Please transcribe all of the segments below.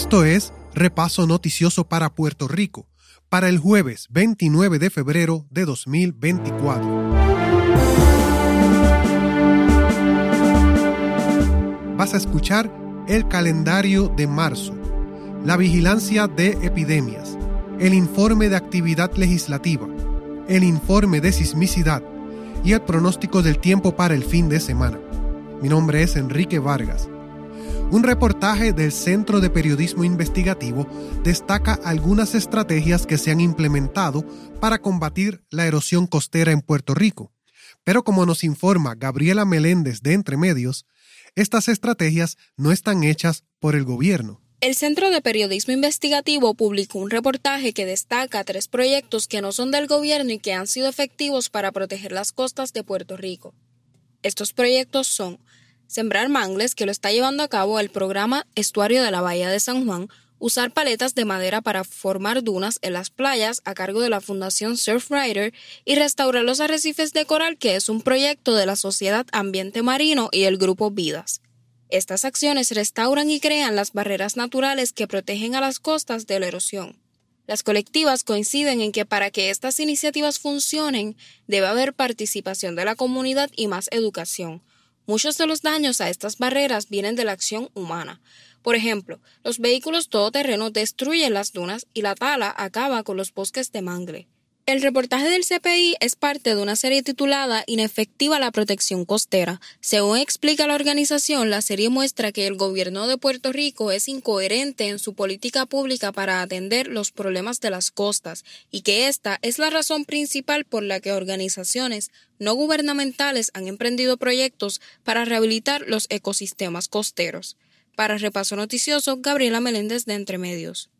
Esto es Repaso Noticioso para Puerto Rico, para el jueves 29 de febrero de 2024. Vas a escuchar el calendario de marzo, la vigilancia de epidemias, el informe de actividad legislativa, el informe de sismicidad y el pronóstico del tiempo para el fin de semana. Mi nombre es Enrique Vargas. Un reportaje del Centro de Periodismo Investigativo destaca algunas estrategias que se han implementado para combatir la erosión costera en Puerto Rico. Pero como nos informa Gabriela Meléndez de Entre Medios, estas estrategias no están hechas por el gobierno. El Centro de Periodismo Investigativo publicó un reportaje que destaca tres proyectos que no son del gobierno y que han sido efectivos para proteger las costas de Puerto Rico. Estos proyectos son Sembrar Mangles, que lo está llevando a cabo el programa Estuario de la Bahía de San Juan, usar paletas de madera para formar dunas en las playas a cargo de la Fundación Surfrider y restaurar los arrecifes de coral, que es un proyecto de la Sociedad Ambiente Marino y el Grupo Vidas. Estas acciones restauran y crean las barreras naturales que protegen a las costas de la erosión. Las colectivas coinciden en que para que estas iniciativas funcionen debe haber participación de la comunidad y más educación. Muchos de los daños a estas barreras vienen de la acción humana. Por ejemplo, los vehículos todoterreno destruyen las dunas y la tala acaba con los bosques de mangle. El reportaje del CPI es parte de una serie titulada Inefectiva la protección costera. Según explica la organización, la serie muestra que el gobierno de Puerto Rico es incoherente en su política pública para atender los problemas de las costas y que esta es la razón principal por la que organizaciones no gubernamentales han emprendido proyectos para rehabilitar los ecosistemas costeros. Para Repaso Noticioso, Gabriela Meléndez de Entremedios.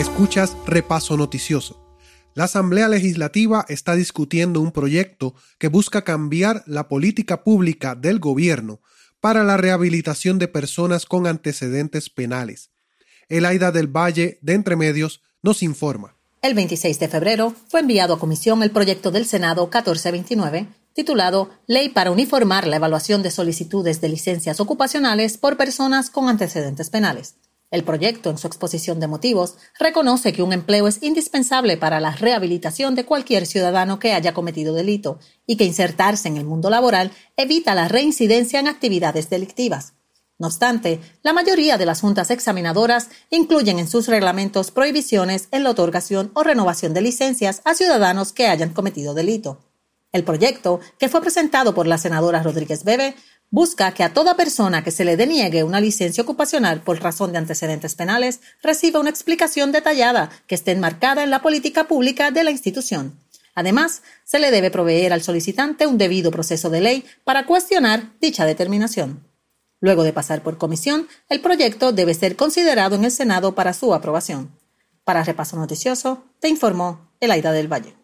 Escuchas Repaso Noticioso. La Asamblea Legislativa está discutiendo un proyecto que busca cambiar la política pública del gobierno para la rehabilitación de personas con antecedentes penales. Elaida del Valle, de Entremedios, nos informa. El 26 de febrero fue enviado a comisión el proyecto del Senado 1429, titulado Ley para uniformar la evaluación de solicitudes de licencias ocupacionales por personas con antecedentes penales. El proyecto, en su exposición de motivos, reconoce que un empleo es indispensable para la rehabilitación de cualquier ciudadano que haya cometido delito y que insertarse en el mundo laboral evita la reincidencia en actividades delictivas. No obstante, la mayoría de las juntas examinadoras incluyen en sus reglamentos prohibiciones en la otorgación o renovación de licencias a ciudadanos que hayan cometido delito. El proyecto, que fue presentado por la senadora Rodríguez Bebe, busca que a toda persona que se le deniegue una licencia ocupacional por razón de antecedentes penales reciba una explicación detallada que esté enmarcada en la política pública de la institución. Además, se le debe proveer al solicitante un debido proceso de ley para cuestionar dicha determinación. Luego de pasar por comisión, el proyecto debe ser considerado en el Senado para su aprobación. Para Repaso Noticioso, te informó Elaida del Valle.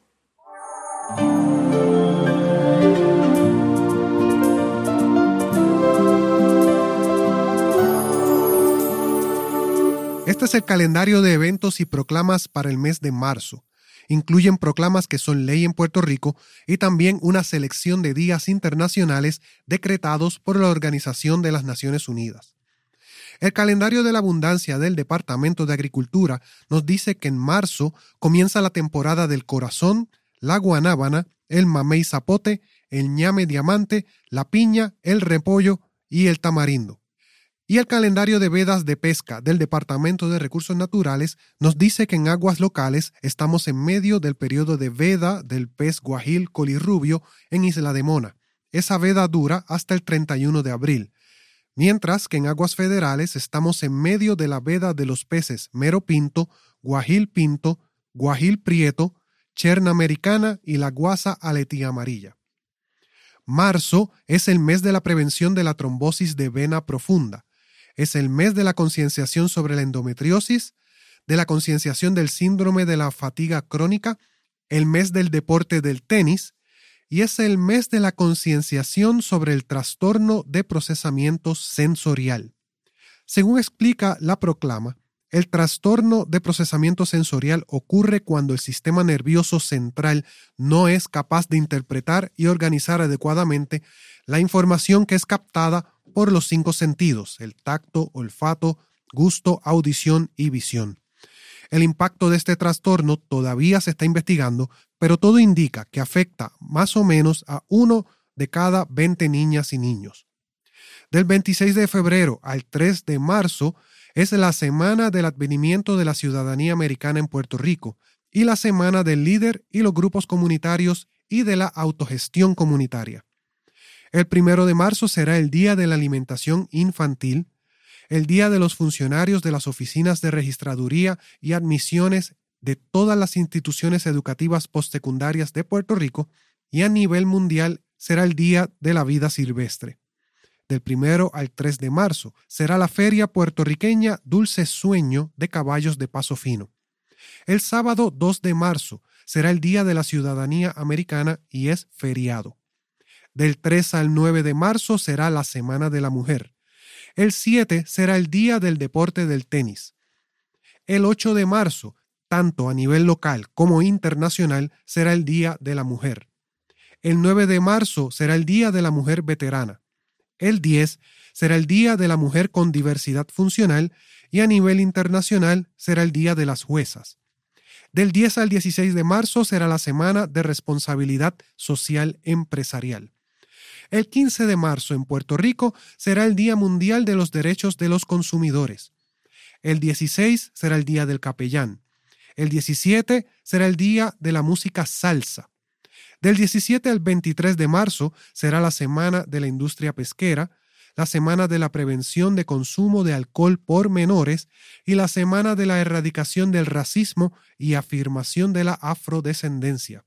Este es el calendario de eventos y proclamas para el mes de marzo. Incluyen proclamas que son ley en Puerto Rico y también una selección de días internacionales decretados por la Organización de las Naciones Unidas. El calendario de la abundancia del Departamento de Agricultura nos dice que en marzo comienza la temporada del corazón, la guanábana, el mamey zapote, el ñame diamante, la piña, el repollo y el tamarindo. Y el calendario de vedas de pesca del Departamento de Recursos Naturales nos dice que en aguas locales estamos en medio del periodo de veda del pez guajil colirrubio en Isla de Mona. Esa veda dura hasta el 31 de abril, mientras que en aguas federales estamos en medio de la veda de los peces mero pinto, guajil pinto, guajil prieto, cherna americana y la guasa aletía amarilla. Marzo es el mes de la prevención de la trombosis de vena profunda es el mes de la concienciación sobre la endometriosis, de la concienciación del síndrome de la fatiga crónica, el mes del deporte del tenis y es el mes de la concienciación sobre el trastorno de procesamiento sensorial. Según explica la proclama, el trastorno de procesamiento sensorial ocurre cuando el sistema nervioso central no es capaz de interpretar y organizar adecuadamente la información que es captada por los cinco sentidos, el tacto, olfato, gusto, audición y visión. El impacto de este trastorno todavía se está investigando, pero todo indica que afecta más o menos a uno de cada 20 niñas y niños. Del 26 de febrero al 3 de marzo es la semana del advenimiento de la ciudadanía americana en Puerto Rico y la semana del líder y los grupos comunitarios y de la autogestión comunitaria. El primero de marzo será el Día de la Alimentación Infantil, el Día de los Funcionarios de las Oficinas de Registraduría y Admisiones de todas las instituciones educativas postsecundarias de Puerto Rico y a nivel mundial será el Día de la Vida Silvestre. Del primero al 3 de marzo será la Feria Puertorriqueña Dulce Sueño de Caballos de Paso Fino. El sábado 2 de marzo será el Día de la Ciudadanía Americana y es feriado. Del 3 al 9 de marzo será la Semana de la Mujer. El 7 será el Día del Deporte del Tenis. El 8 de marzo, tanto a nivel local como internacional, será el Día de la Mujer. El 9 de marzo será el Día de la Mujer Veterana. El 10 será el Día de la Mujer con Diversidad Funcional y a nivel internacional será el Día de las Juezas. Del 10 al 16 de marzo será la Semana de Responsabilidad Social Empresarial. El 15 de marzo en Puerto Rico será el Día Mundial de los Derechos de los Consumidores. El 16 será el Día del Capellán. El 17 será el Día de la Música Salsa. Del 17 al 23 de marzo será la Semana de la Industria Pesquera, la Semana de la Prevención de Consumo de Alcohol por Menores y la Semana de la Erradicación del Racismo y Afirmación de la Afrodescendencia.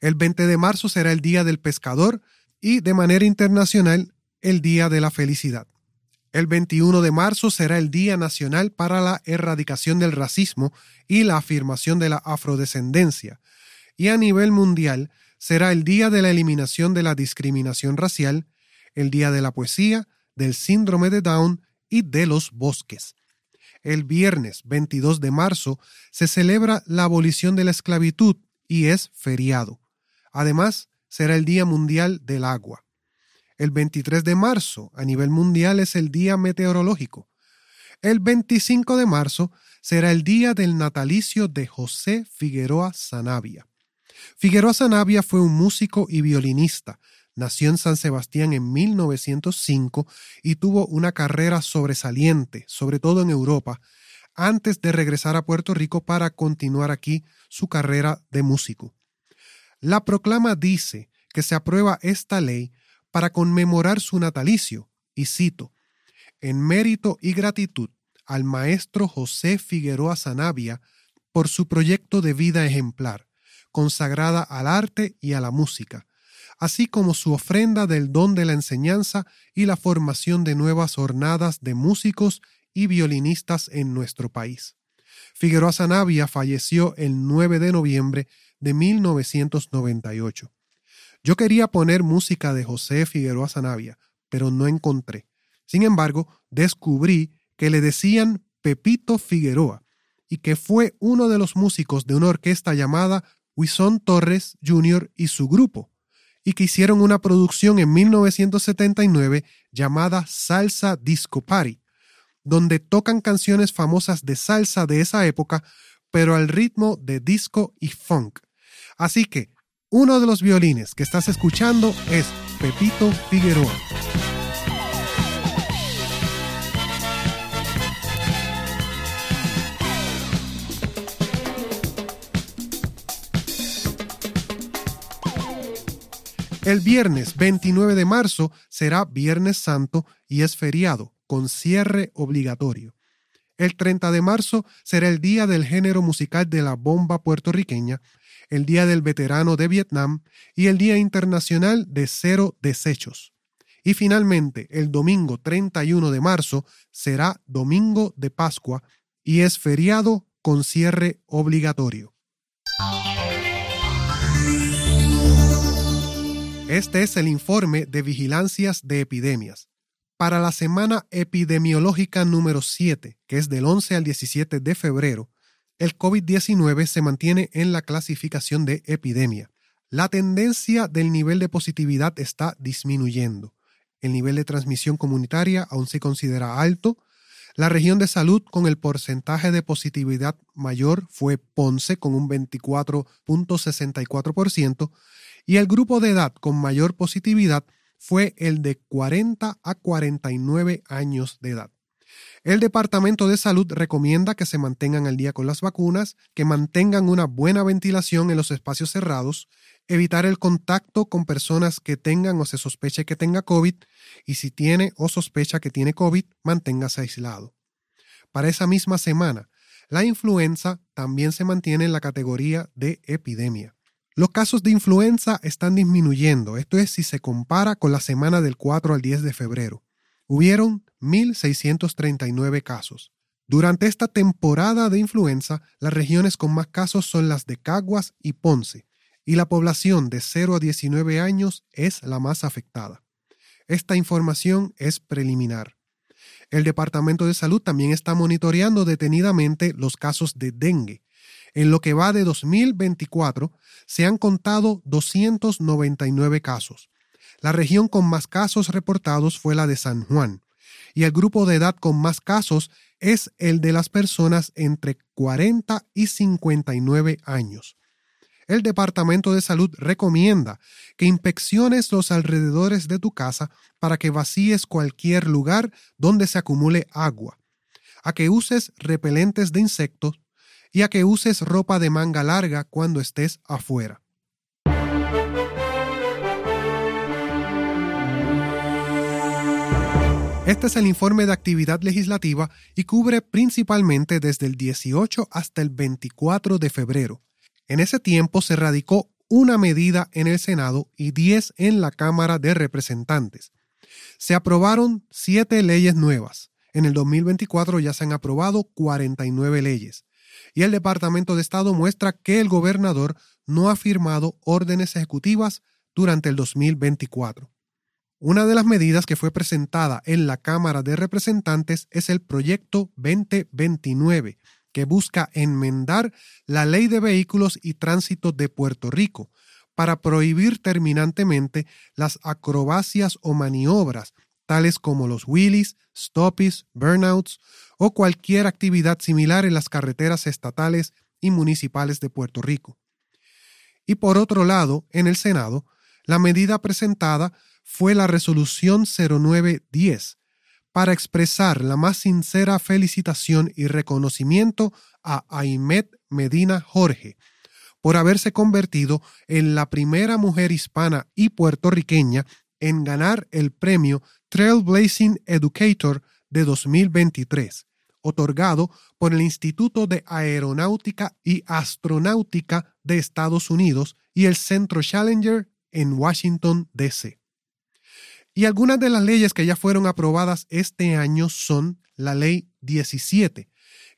El 20 de marzo será el Día del Pescador y, de manera internacional, el Día de la Felicidad. El 21 de marzo será el Día Nacional para la Erradicación del Racismo y la Afirmación de la Afrodescendencia. Y a nivel mundial será el Día de la Eliminación de la Discriminación Racial, el Día de la Poesía, del Síndrome de Down y de los bosques. El viernes 22 de marzo se celebra la abolición de la esclavitud y es feriado. Además, será el Día Mundial del Agua. El 23 de marzo a nivel mundial es el Día Meteorológico. El 25 de marzo será el día del natalicio de José Figueroa Sanavia. Figueroa Zanabia fue un músico y violinista. Nació en San Sebastián en 1905 y tuvo una carrera sobresaliente, sobre todo en Europa, antes de regresar a Puerto Rico para continuar aquí su carrera de músico. La proclama dice que se aprueba esta ley para conmemorar su natalicio, y cito, en mérito y gratitud al maestro José Figueroa Zanabia por su proyecto de vida ejemplar, consagrada al arte y a la música, así como su ofrenda del don de la enseñanza y la formación de nuevas jornadas de músicos y violinistas en nuestro país. Figueroa Zanavia falleció el 9 de noviembre de 1998. Yo quería poner música de José Figueroa Zanavia, pero no encontré. Sin embargo, descubrí que le decían Pepito Figueroa y que fue uno de los músicos de una orquesta llamada Wison Torres Jr. y su grupo, y que hicieron una producción en 1979 llamada Salsa Disco Party, donde tocan canciones famosas de salsa de esa época, pero al ritmo de disco y funk. Así que, uno de los violines que estás escuchando es Pepito Figueroa. El viernes 29 de marzo será Viernes Santo y es feriado, con cierre obligatorio. El 30 de marzo será el Día del Género Musical de la Bomba Puertorriqueña, el Día del Veterano de Vietnam y el Día Internacional de Cero Desechos. Y finalmente, el domingo 31 de marzo será Domingo de Pascua y es feriado con cierre obligatorio. Este es el informe de vigilancias de epidemias. Para la semana epidemiológica número 7, que es del 11 al 17 de febrero, el COVID-19 se mantiene en la clasificación de epidemia. La tendencia del nivel de positividad está disminuyendo. el nivel de transmisión comunitaria aún se considera alto. La región de salud con el porcentaje de positividad mayor fue Ponce con un 24.64% y el grupo de edad con mayor positividad fue el de 40 a 49 años de edad. El Departamento de Salud recomienda que se mantengan al día con las vacunas, que mantengan una buena ventilación en los espacios cerrados, evitar el contacto con personas que tengan o se sospeche que tenga COVID y si tiene o sospecha que tiene COVID, manténgase aislado. Para esa misma semana, la influenza también se mantiene en la categoría de epidemia. Los casos de influenza están disminuyendo, esto es si se compara con la semana del 4 al 10 de febrero. Hubieron 1.639 casos. Durante esta temporada de influenza, las regiones con más casos son las de Caguas y Ponce, y la población de 0 a 19 años es la más afectada. Esta información es preliminar. El Departamento de Salud también está monitoreando detenidamente los casos de dengue, en lo que va de 2024, se han contado 299 casos. La región con más casos reportados fue la de San Juan, y el grupo de edad con más casos es el de las personas entre 40 y 59 años. El Departamento de Salud recomienda que inspecciones los alrededores de tu casa para que vacíes cualquier lugar donde se acumule agua, a que uses repelentes de insectos y a que uses ropa de manga larga cuando estés afuera. Este es el informe de actividad legislativa y cubre principalmente desde el 18 hasta el 24 de febrero. En ese tiempo se radicó una medida en el Senado y 10 en la Cámara de Representantes. Se aprobaron siete leyes nuevas. En el 2024 ya se han aprobado 49 leyes y el Departamento de Estado muestra que el gobernador no ha firmado órdenes ejecutivas durante el 2024. Una de las medidas que fue presentada en la Cámara de Representantes es el Proyecto 2029, que busca enmendar la Ley de Vehículos y Tránsito de Puerto Rico para prohibir terminantemente las acrobacias o maniobras tales como los wheelies, stoppies, burnouts o cualquier actividad similar en las carreteras estatales y municipales de Puerto Rico. Y por otro lado, en el Senado, la medida presentada fue la resolución 0910 para expresar la más sincera felicitación y reconocimiento a Aimet Medina Jorge por haberse convertido en la primera mujer hispana y puertorriqueña en ganar el premio Trailblazing Educator de 2023, otorgado por el Instituto de Aeronáutica y Astronáutica de Estados Unidos y el Centro Challenger en Washington, D.C. Y algunas de las leyes que ya fueron aprobadas este año son la Ley 17,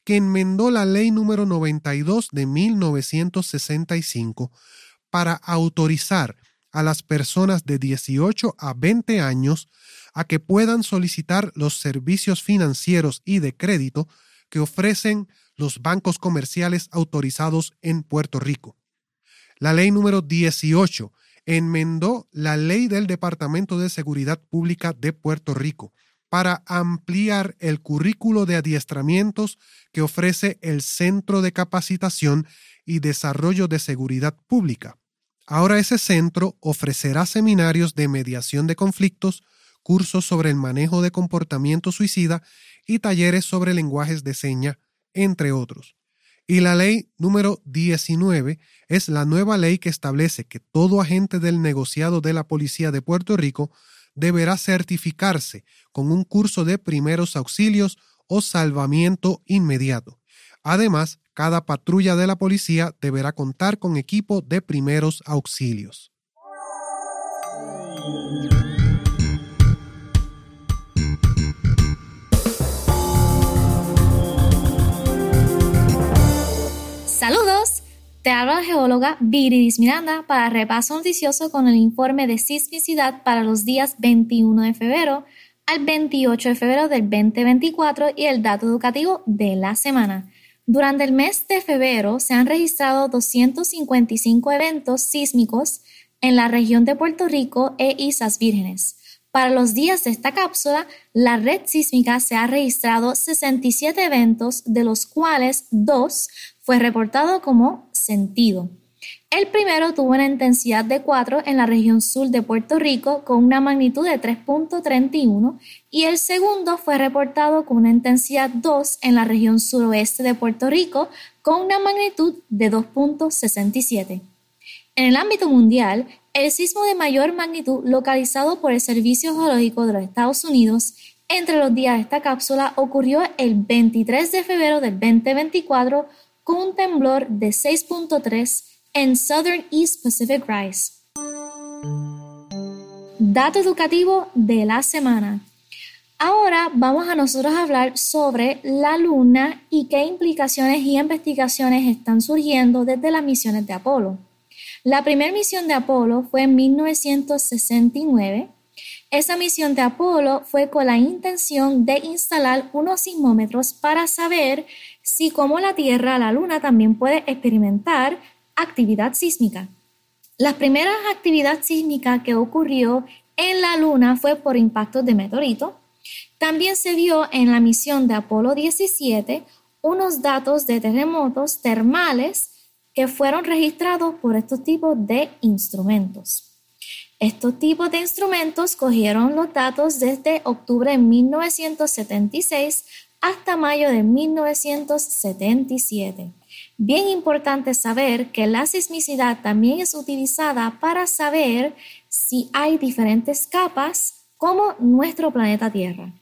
que enmendó la Ley número 92 de 1965 para autorizar a las personas de 18 a 20 años a que puedan solicitar los servicios financieros y de crédito que ofrecen los bancos comerciales autorizados en Puerto Rico. La ley número 18 enmendó la ley del Departamento de Seguridad Pública de Puerto Rico para ampliar el currículo de adiestramientos que ofrece el Centro de Capacitación y Desarrollo de Seguridad Pública. Ahora ese centro ofrecerá seminarios de mediación de conflictos, cursos sobre el manejo de comportamiento suicida y talleres sobre lenguajes de seña, entre otros. Y la ley número 19 es la nueva ley que establece que todo agente del negociado de la Policía de Puerto Rico deberá certificarse con un curso de primeros auxilios o salvamiento inmediato. Además, cada patrulla de la policía deberá contar con equipo de primeros auxilios. Te habla la geóloga Viridis Miranda para repaso noticioso con el informe de sismicidad para los días 21 de febrero al 28 de febrero del 2024 y el dato educativo de la semana. Durante el mes de febrero se han registrado 255 eventos sísmicos en la región de Puerto Rico e Islas Vírgenes. Para los días de esta cápsula, la red sísmica se ha registrado 67 eventos, de los cuales dos fue reportado como sentido. El primero tuvo una intensidad de 4 en la región sur de Puerto Rico con una magnitud de 3.31 y el segundo fue reportado con una intensidad 2 en la región suroeste de Puerto Rico con una magnitud de 2.67. En el ámbito mundial, el sismo de mayor magnitud localizado por el Servicio Geológico de los Estados Unidos entre los días de esta cápsula ocurrió el 23 de febrero del 2024 con un temblor de 6.3 en Southern East Pacific Rise. Dato educativo de la semana. Ahora vamos a nosotros hablar sobre la Luna y qué implicaciones y investigaciones están surgiendo desde las misiones de Apolo. La primera misión de Apolo fue en 1969. Esa misión de Apolo fue con la intención de instalar unos sismómetros para saber si como la Tierra, la Luna también puede experimentar actividad sísmica. La primera actividad sísmica que ocurrió en la Luna fue por impactos de meteorito. También se vio en la misión de Apolo 17 unos datos de terremotos termales que fueron registrados por estos tipos de instrumentos. Estos tipos de instrumentos cogieron los datos desde octubre de 1976 hasta mayo de 1977. Bien importante saber que la sismicidad también es utilizada para saber si hay diferentes capas como nuestro planeta Tierra.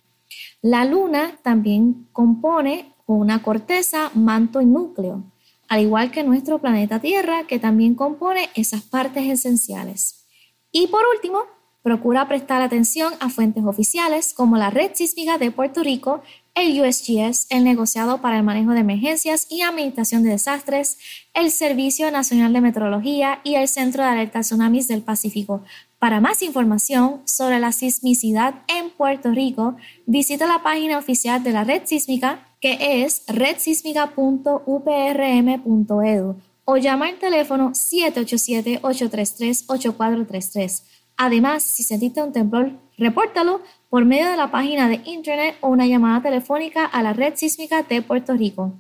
La Luna también compone una corteza, manto y núcleo, al igual que nuestro planeta Tierra, que también compone esas partes esenciales. Y por último, procura prestar atención a fuentes oficiales como la Red Sísmica de Puerto Rico, el USGS, el negociado para el manejo de emergencias y administración de desastres, el Servicio Nacional de Meteorología y el Centro de Alerta Tsunamis del Pacífico. Para más información sobre la sismicidad en Puerto Rico, visita la página oficial de la red sísmica que es redsísmica.uprm.edu o llama al teléfono 787-833-8433. Además, si sentiste un temblor, repórtalo por medio de la página de internet o una llamada telefónica a la red sísmica de Puerto Rico.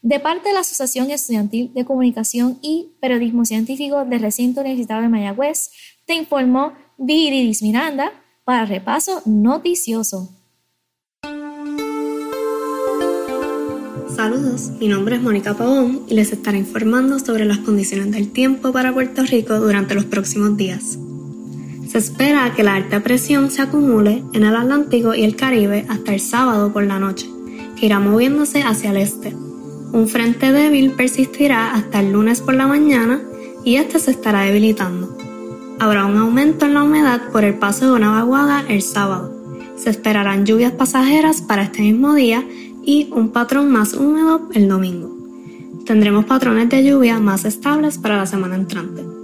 De parte de la Asociación Estudiantil de Comunicación y Periodismo Científico del Recinto Universitario de Mayagüez, te informó Viridis Miranda para Repaso Noticioso. Saludos, mi nombre es Mónica Pavón y les estaré informando sobre las condiciones del tiempo para Puerto Rico durante los próximos días. Se espera que la alta presión se acumule en el Atlántico y el Caribe hasta el sábado por la noche, que irá moviéndose hacia el este. Un frente débil persistirá hasta el lunes por la mañana y este se estará debilitando. Habrá un aumento en la humedad por el paso de una vaguada el sábado. Se esperarán lluvias pasajeras para este mismo día y un patrón más húmedo el domingo. Tendremos patrones de lluvia más estables para la semana entrante.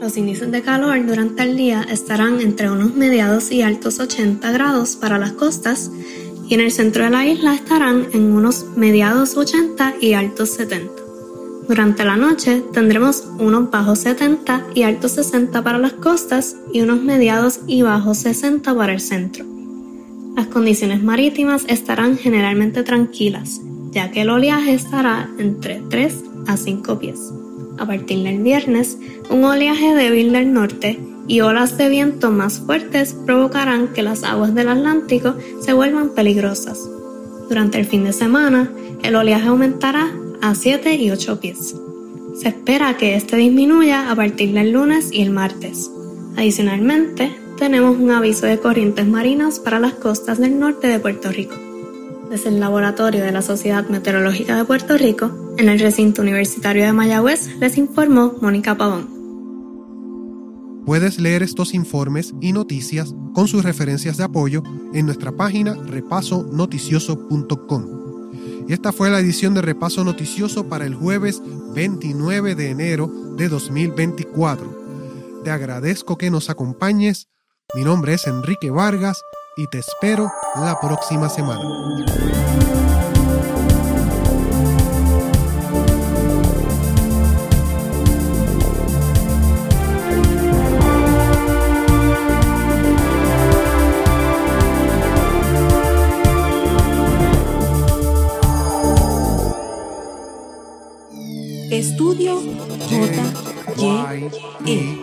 Los índices de calor durante el día estarán entre unos mediados y altos 80 grados para las costas y en el centro de la isla estarán en unos mediados 80 y altos 70. Durante la noche tendremos unos bajos 70 y altos 60 para las costas y unos mediados y bajos 60 para el centro. Las condiciones marítimas estarán generalmente tranquilas, ya que el oleaje estará entre 3 a 5 pies. A partir del viernes, un oleaje débil del norte y olas de viento más fuertes provocarán que las aguas del Atlántico se vuelvan peligrosas. Durante el fin de semana, el oleaje aumentará a 7 y 8 pies. Se espera que este disminuya a partir del lunes y el martes. Adicionalmente, tenemos un aviso de corrientes marinas para las costas del norte de Puerto Rico. Desde el laboratorio de la Sociedad Meteorológica de Puerto Rico, en el recinto universitario de Mayagüez, les informó Mónica Pavón. Puedes leer estos informes y noticias con sus referencias de apoyo en nuestra página repasonoticioso.com. Y esta fue la edición de Repaso Noticioso para el jueves 29 de enero de 2024. Te agradezco que nos acompañes. Mi nombre es Enrique Vargas y te espero la próxima semana. Estudio J, Y,